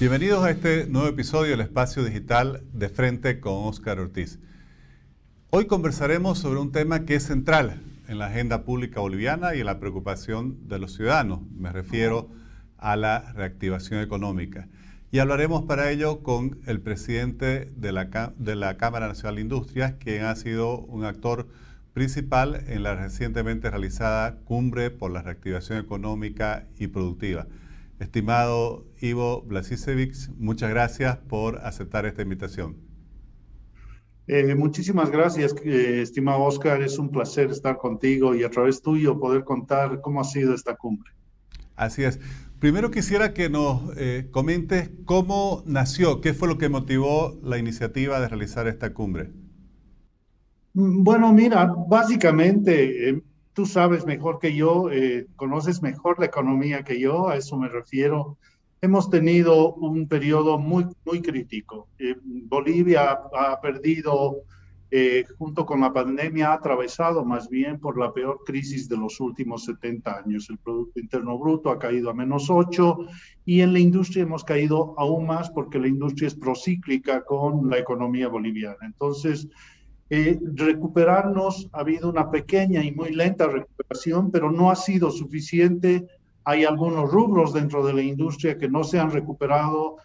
Bienvenidos a este nuevo episodio del Espacio Digital de Frente con Óscar Ortiz. Hoy conversaremos sobre un tema que es central en la agenda pública boliviana y en la preocupación de los ciudadanos. Me refiero a la reactivación económica. Y hablaremos para ello con el presidente de la, de la Cámara Nacional de Industrias, quien ha sido un actor principal en la recientemente realizada cumbre por la reactivación económica y productiva. Estimado Ivo Blasisevich, muchas gracias por aceptar esta invitación. Eh, muchísimas gracias, eh, estimado Oscar. Es un placer estar contigo y a través tuyo poder contar cómo ha sido esta cumbre. Así es. Primero quisiera que nos eh, comentes cómo nació, qué fue lo que motivó la iniciativa de realizar esta cumbre. Mm, bueno, mira, básicamente tú sabes mejor que yo, eh, conoces mejor la economía que yo, a eso me refiero. Hemos tenido un periodo muy, muy crítico. Eh, Bolivia ha, perdido, eh, junto con la pandemia, ha atravesado más bien por la peor crisis de los últimos 70 años. El Producto Interno Bruto ha caído a menos 8 y en la industria hemos caído aún más porque la industria es procíclica con la economía boliviana. Entonces, eh, recuperarnos, ha habido una pequeña y muy lenta recuperación, pero no ha sido suficiente. Hay algunos rubros dentro de la industria que no se han recuperado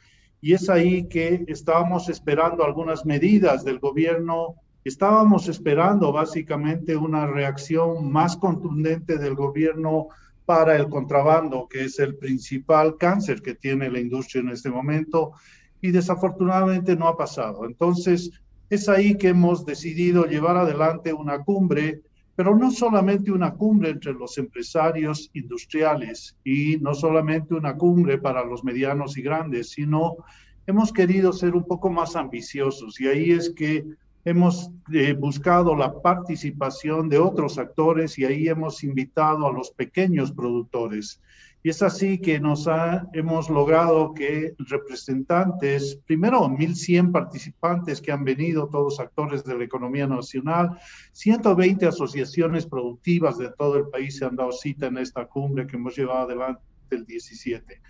y es ahí que estábamos esperando algunas medidas del gobierno. Estábamos esperando básicamente una reacción más contundente del gobierno para el contrabando, que es el principal cáncer que tiene la industria en este momento, y desafortunadamente no ha pasado. Entonces, es ahí que hemos decidido llevar adelante una cumbre, pero no solamente una cumbre entre los empresarios industriales y no solamente una cumbre para los medianos y grandes, sino hemos querido ser un poco más ambiciosos y ahí es que hemos eh, buscado la participación de otros actores y ahí hemos invitado a los pequeños productores. Y es así que nos ha, hemos logrado que representantes, primero 1.100 participantes que han venido, todos actores de la economía nacional, 120 asociaciones productivas de todo el país se han dado cita en esta cumbre que hemos llevado adelante el 17.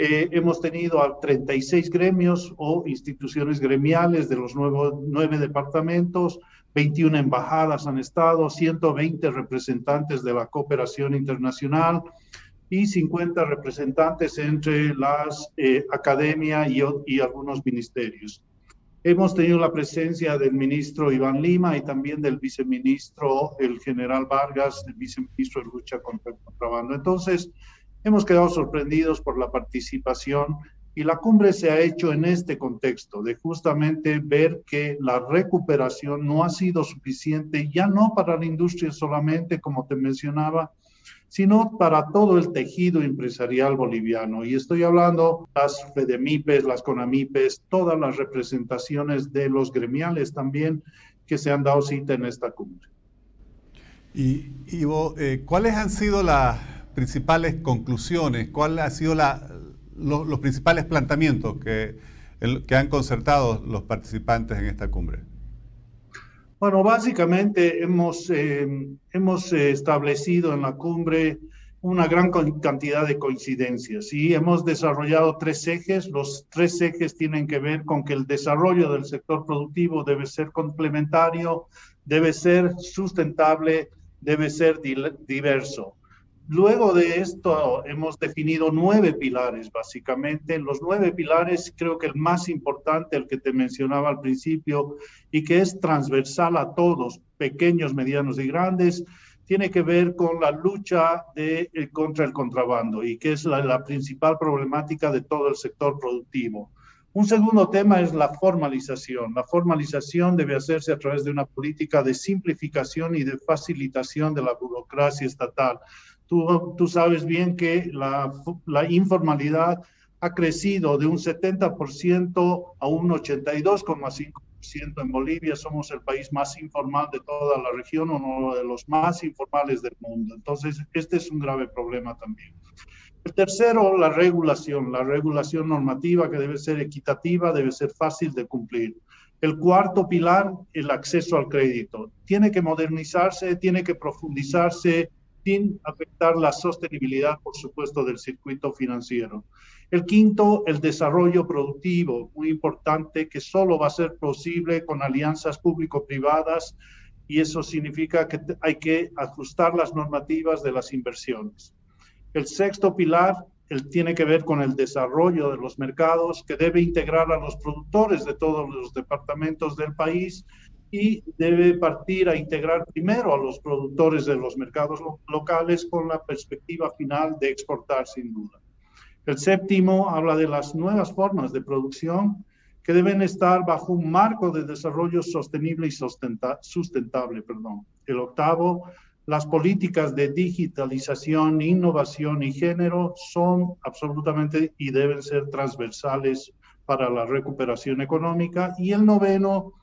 Eh, hemos tenido a 36 gremios o instituciones gremiales de los nuevos, nueve departamentos, 21 embajadas han estado, 120 representantes de la cooperación internacional, y 50 representantes entre las eh, academia y, y, algunos ministerios. Hemos tenido la presencia del ministro Iván Lima y también del viceministro, el general Vargas, el viceministro de lucha contra el contrabando. Entonces, hemos quedado sorprendidos por la participación y la cumbre se ha hecho en este contexto de justamente ver que la recuperación no ha sido suficiente, ya no para la industria solamente, como te mencionaba, sino para todo el tejido empresarial boliviano. Y estoy hablando las FEDEMIPES, las CONAMIPES, todas las representaciones de los gremiales también que se han dado cita en esta cumbre. Y Ivo, eh, ¿cuáles han sido las principales conclusiones? ¿Cuáles han sido los principales planteamientos que, que han concertado los participantes en esta cumbre? Bueno, básicamente hemos, eh, hemos eh, establecido en la cumbre una gran cantidad de coincidencias y hemos desarrollado tres ejes. Los tres ejes tienen que ver con que el desarrollo del sector productivo debe ser complementario, debe ser sustentable, debe ser diverso. Luego de esto hemos definido nueve pilares, básicamente. Los nueve pilares, creo que el más importante, el que te mencionaba al principio, y que es transversal a todos, pequeños, medianos y grandes, tiene que ver con la lucha eh, contra el contrabando y que es la principal problemática de todo el sector productivo. Un segundo tema es la formalización. La formalización debe hacerse a través de una política de simplificación y de facilitación de la burocracia estatal Tú, sabes bien que la, la informalidad ha crecido de un 70% a un 82,5% en Bolivia. Somos el país más informal de toda la región, uno de los más informales del mundo. Entonces, este es un grave problema también. El tercero, la regulación, la regulación normativa que debe ser equitativa, debe ser fácil de cumplir. El cuarto pilar, el acceso al crédito. Tiene que modernizarse, tiene que profundizarse sin afectar la sostenibilidad, por supuesto, del circuito financiero. El quinto, el desarrollo productivo, muy importante, que solo va a ser posible con alianzas público-privadas y eso significa que hay que ajustar las normativas de las inversiones. El sexto pilar el, tiene que ver con el desarrollo de los mercados, que debe integrar a los productores de todos los departamentos del país y debe partir a integrar primero a los productores de los mercados locales con la perspectiva final de exportar sin duda. El séptimo habla de las nuevas formas de producción que deben estar bajo un marco de desarrollo sostenible y sustentable. Perdón. El octavo, las políticas de digitalización, innovación y género son absolutamente y deben ser transversales para la recuperación económica. Y el noveno,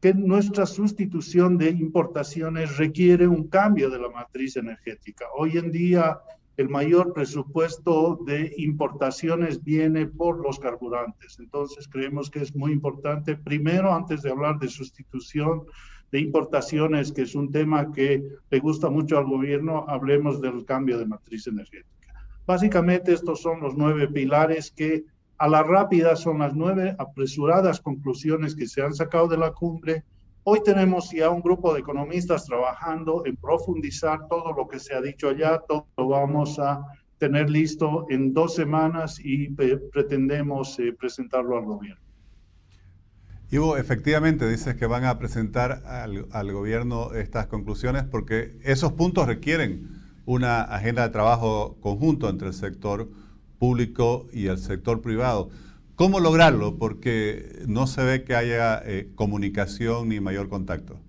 que nuestra sustitución de importaciones requiere un cambio de la matriz energética. Hoy en día el mayor presupuesto de importaciones viene por los carburantes. Entonces creemos que es muy importante, primero, antes de hablar de sustitución de importaciones, que es un tema que le gusta mucho al gobierno, hablemos del cambio de matriz energética. Básicamente estos son los nueve pilares que a la rápida son las nueve apresuradas conclusiones que se han sacado de la cumbre Hoy tenemos ya un grupo de economistas trabajando en profundizar todo lo que se ha dicho allá, todo lo vamos a tener listo en dos semanas y pretendemos eh, presentarlo al gobierno. Ivo, efectivamente dices que van a presentar al, al, gobierno estas conclusiones porque esos puntos requieren una agenda de trabajo conjunto entre el sector público y el sector privado. ¿Cómo lograrlo? Porque no se ve que haya eh, comunicación ni mayor contacto.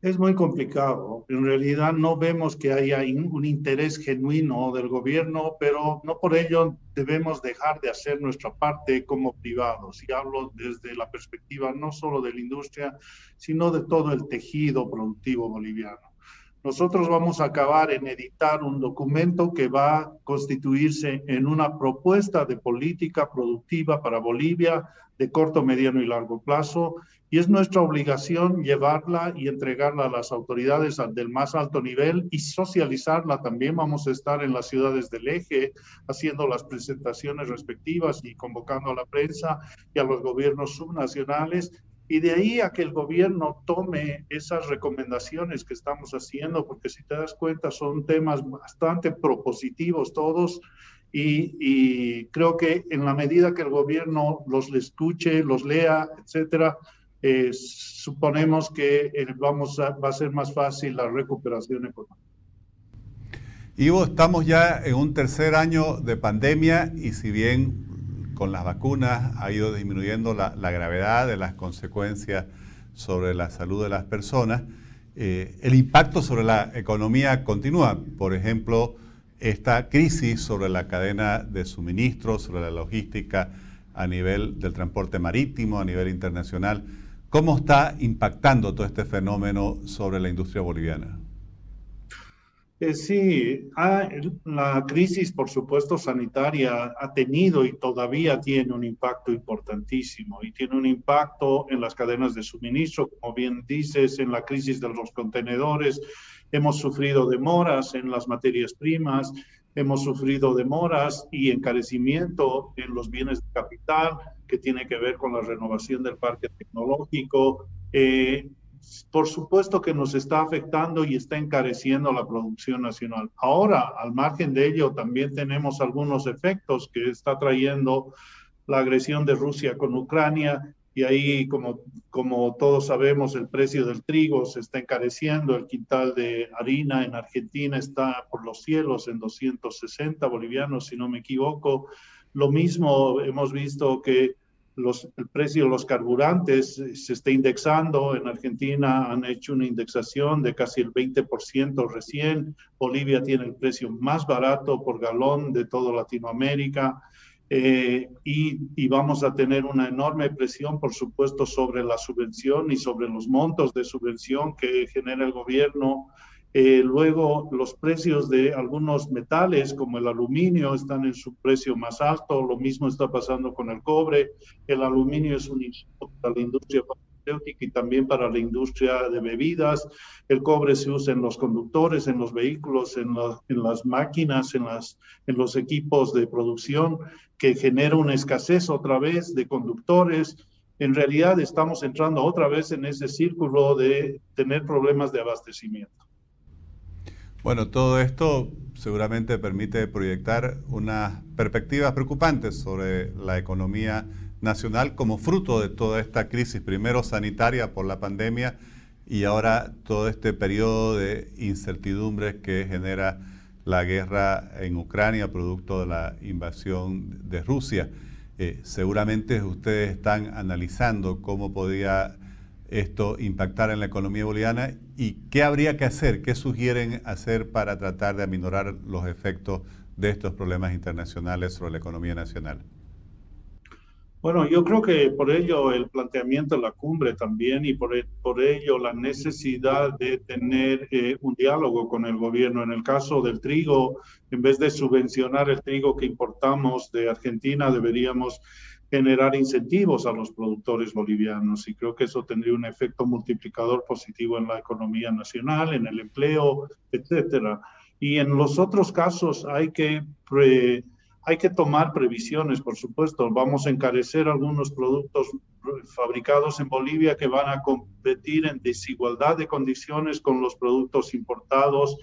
Es muy complicado. En realidad no vemos que haya un interés genuino del gobierno, pero no por ello debemos dejar de hacer nuestra parte como privados. Y hablo desde la perspectiva no solo de la industria, sino de todo el tejido productivo boliviano. Nosotros vamos a acabar en editar un documento que va a constituirse en una propuesta de política productiva para Bolivia de corto, mediano y largo plazo. Y es nuestra obligación llevarla y entregarla a las autoridades del más alto nivel y socializarla. También vamos a estar en las ciudades del eje haciendo las presentaciones respectivas y convocando a la prensa y a los gobiernos subnacionales y de ahí a que el gobierno tome esas recomendaciones que estamos haciendo, porque si te das cuenta son temas bastante propositivos todos, y, creo que en la medida que el gobierno los escuche, los lea, etcétera, eh, suponemos que eh, vamos va a ser más fácil la recuperación económica. Ivo, estamos ya en un tercer año de pandemia y si bien con las vacunas ha ido disminuyendo la, gravedad de las consecuencias sobre la salud de las personas. Eh, el impacto sobre la economía continúa. Por ejemplo, esta crisis sobre la cadena de suministro, sobre la logística a nivel del transporte marítimo, a nivel internacional. ¿Cómo está impactando todo este fenómeno sobre la industria boliviana? Eh, sí, ah, la crisis, por supuesto, sanitaria ha tenido y todavía tiene un impacto importantísimo y tiene un impacto en las cadenas de suministro, como bien dices, en la crisis de los contenedores. Hemos sufrido demoras en las materias primas, hemos sufrido demoras y encarecimiento en los bienes de capital, que tiene que ver con la renovación del parque tecnológico. Eh, por supuesto que nos está afectando y está encareciendo la producción nacional. Ahora, al margen de ello, también tenemos algunos efectos que está trayendo la agresión de Rusia con Ucrania y ahí, como, como todos sabemos, el precio del trigo se está encareciendo, el quintal de harina en Argentina está por los cielos en 260 bolivianos, si no me equivoco. Lo mismo hemos visto que el precio de los carburantes se está indexando. En Argentina han hecho una indexación de casi el 20% recién. Bolivia tiene el precio más barato por galón de toda Latinoamérica. Eh, y, y, vamos a tener una enorme presión, por supuesto, sobre la subvención y sobre los montos de subvención que genera el gobierno eh, luego, los precios de algunos metales, como el aluminio, están en su precio más alto. Lo mismo está pasando con el cobre. El aluminio es un insumo para la industria farmacéutica y también para la industria de bebidas. El cobre se usa en los conductores, en los vehículos, en, en las máquinas, en, las, en los equipos de producción, que genera una escasez otra vez de conductores. En realidad estamos entrando otra vez en ese círculo de tener problemas de abastecimiento. Bueno, todo esto seguramente permite proyectar unas perspectivas preocupantes sobre la economía nacional como fruto de toda esta crisis, primero sanitaria por la pandemia y ahora todo este periodo de incertidumbres que genera la guerra en Ucrania producto de la invasión de Rusia. Eh, seguramente ustedes están analizando cómo podría esto impactar en la economía boliviana y qué habría que hacer, qué sugieren hacer para tratar de aminorar los efectos de estos problemas internacionales sobre la economía nacional. Bueno, yo creo que por ello el planteamiento de la cumbre también y por, por ello la necesidad de tener eh, un diálogo con el gobierno. En el caso del trigo, en vez de subvencionar el trigo que importamos de Argentina, deberíamos generar incentivos a los productores bolivianos y creo que eso tendría un efecto multiplicador positivo en la economía nacional, en el empleo, etcétera. Y en los otros casos hay que hay que tomar previsiones, por supuesto. Vamos a encarecer algunos productos fabricados en Bolivia que van a competir en desigualdad de condiciones con los productos importados.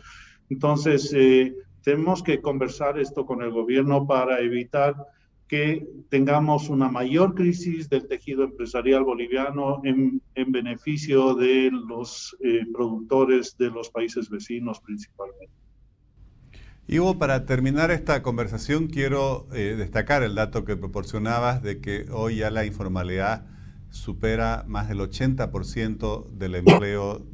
Entonces, eh, tenemos que conversar esto con el gobierno para evitar que tengamos una mayor crisis del tejido empresarial boliviano en, en beneficio de los eh, productores de los países vecinos principalmente. Ivo, para terminar esta conversación quiero eh, destacar el dato que proporcionabas de que hoy ya la informalidad supera más del 80% del empleo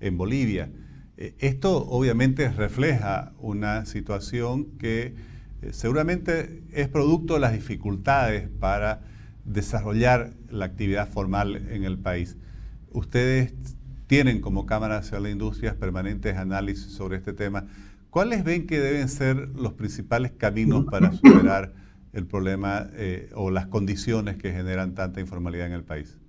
en Bolivia. Eh, esto obviamente refleja una situación que eh, seguramente es producto de las dificultades para desarrollar la actividad formal en el país. Ustedes tienen como Cámara Nacional de Industrias permanentes análisis sobre este tema. ¿Cuáles ven que deben ser los principales caminos para superar el problema eh, o las condiciones que generan tanta informalidad en el país?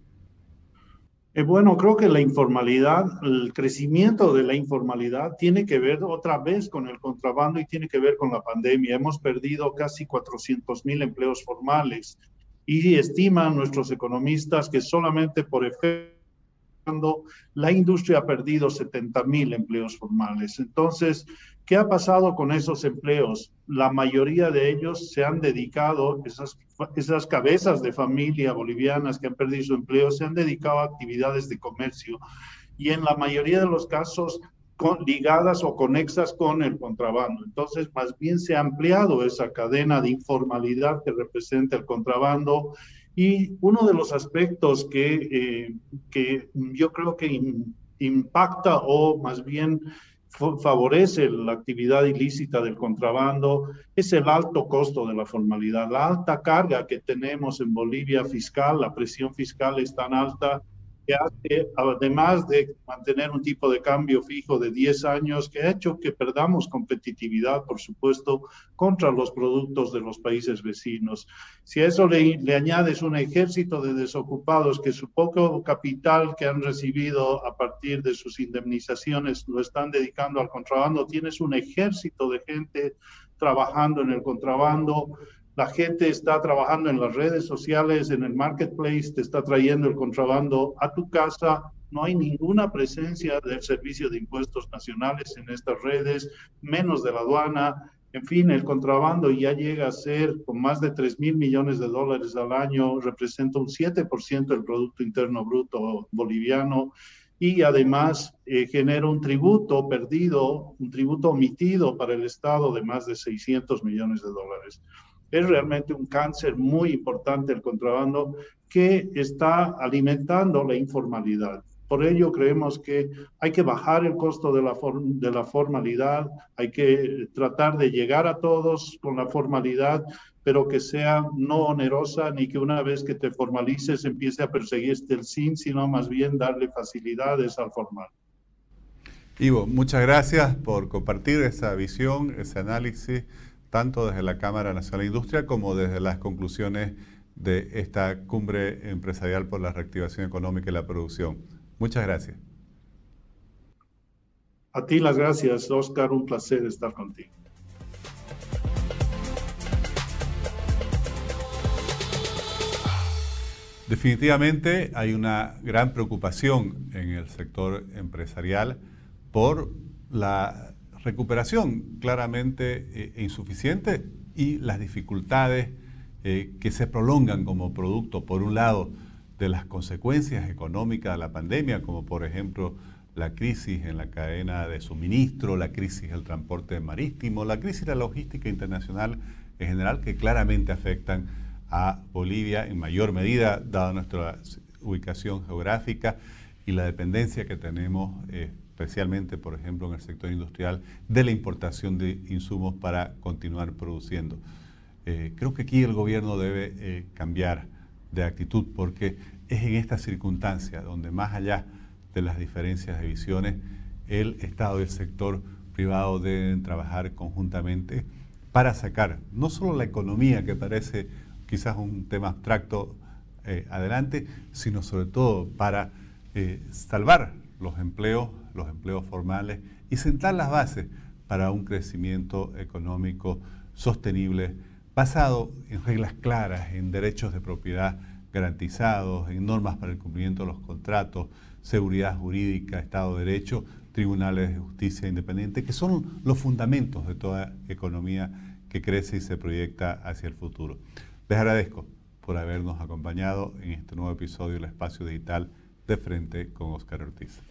Eh, bueno, creo que la informalidad, el crecimiento de la informalidad tiene que ver otra vez con el contrabando y tiene que ver con la pandemia. Hemos perdido casi 400 mil empleos formales y estiman nuestros economistas que solamente por efecto la industria ha perdido 70 mil empleos formales. Entonces, ¿qué ha pasado con esos empleos? La mayoría de ellos se han dedicado, esas, esas cabezas de familia bolivianas que han perdido su empleo, se han dedicado a actividades de comercio y en la mayoría de los casos con, ligadas o conexas con el contrabando. Entonces, más bien se ha ampliado esa cadena de informalidad que representa el contrabando y uno de los aspectos que, eh, que yo creo que impacta o más bien favorece la actividad ilícita del contrabando es el alto costo de la formalidad, la alta carga que tenemos en Bolivia fiscal, la presión fiscal es tan alta que además de mantener un tipo de cambio fijo de 10 años, que ha hecho que perdamos competitividad, por supuesto, contra los productos de los países vecinos. Si a eso le, le añades un ejército de desocupados que su poco capital que han recibido a partir de sus indemnizaciones lo están dedicando al contrabando, tienes un ejército de gente trabajando en el contrabando, la gente está trabajando en las redes sociales, en el marketplace, te está trayendo el contrabando a tu casa. No hay ninguna presencia del Servicio de Impuestos Nacionales en estas redes, menos de la aduana. En fin, el contrabando ya llega a ser, con más de 3 mil millones de dólares al año, representa un 7% del Producto Interno Bruto boliviano y además eh, genera un tributo perdido, un tributo omitido para el Estado de más de 600 millones de dólares es realmente un cáncer muy importante el contrabando que está alimentando la informalidad. Por ello creemos que hay que bajar el costo de la, de la formalidad, hay que tratar de llegar a todos con la formalidad, pero que sea no onerosa ni que una vez que te formalices empiece a perseguirte el sin, sino más bien darle facilidades al formal. Ivo, muchas gracias por compartir esa visión, ese análisis tanto desde la Cámara Nacional de Industria como desde las conclusiones de esta cumbre empresarial por la reactivación económica y la producción. Muchas gracias. A ti las gracias, Oscar. Un placer estar contigo. Definitivamente hay una gran preocupación en el sector empresarial por la recuperación claramente eh, insuficiente y las dificultades eh, que se prolongan como producto, por un lado, de las consecuencias económicas de la pandemia, como por ejemplo la crisis en la cadena de suministro, la crisis del transporte marítimo, la crisis de la logística internacional en general, que claramente afectan a Bolivia en mayor medida, dada nuestra ubicación geográfica y la dependencia que tenemos, eh, especialmente, por ejemplo, en el sector industrial, de la importación de insumos para continuar produciendo. Eh, creo que aquí el gobierno debe eh, cambiar de actitud porque es en esta circunstancia donde más allá de las diferencias de visiones, el Estado y el sector privado deben trabajar conjuntamente para sacar no solo la economía, que parece quizás un tema abstracto eh, adelante, sino sobre todo para salvar los empleos, los empleos formales y sentar las bases para un crecimiento económico sostenible basado en reglas claras, en derechos de propiedad garantizados, en normas para el cumplimiento de los contratos, seguridad jurídica, Estado de Derecho, tribunales de justicia independientes, que son los fundamentos de toda economía que crece y se proyecta hacia el futuro. Les agradezco por habernos acompañado en este nuevo episodio del Espacio Digital de Frente con Oscar Ortiz.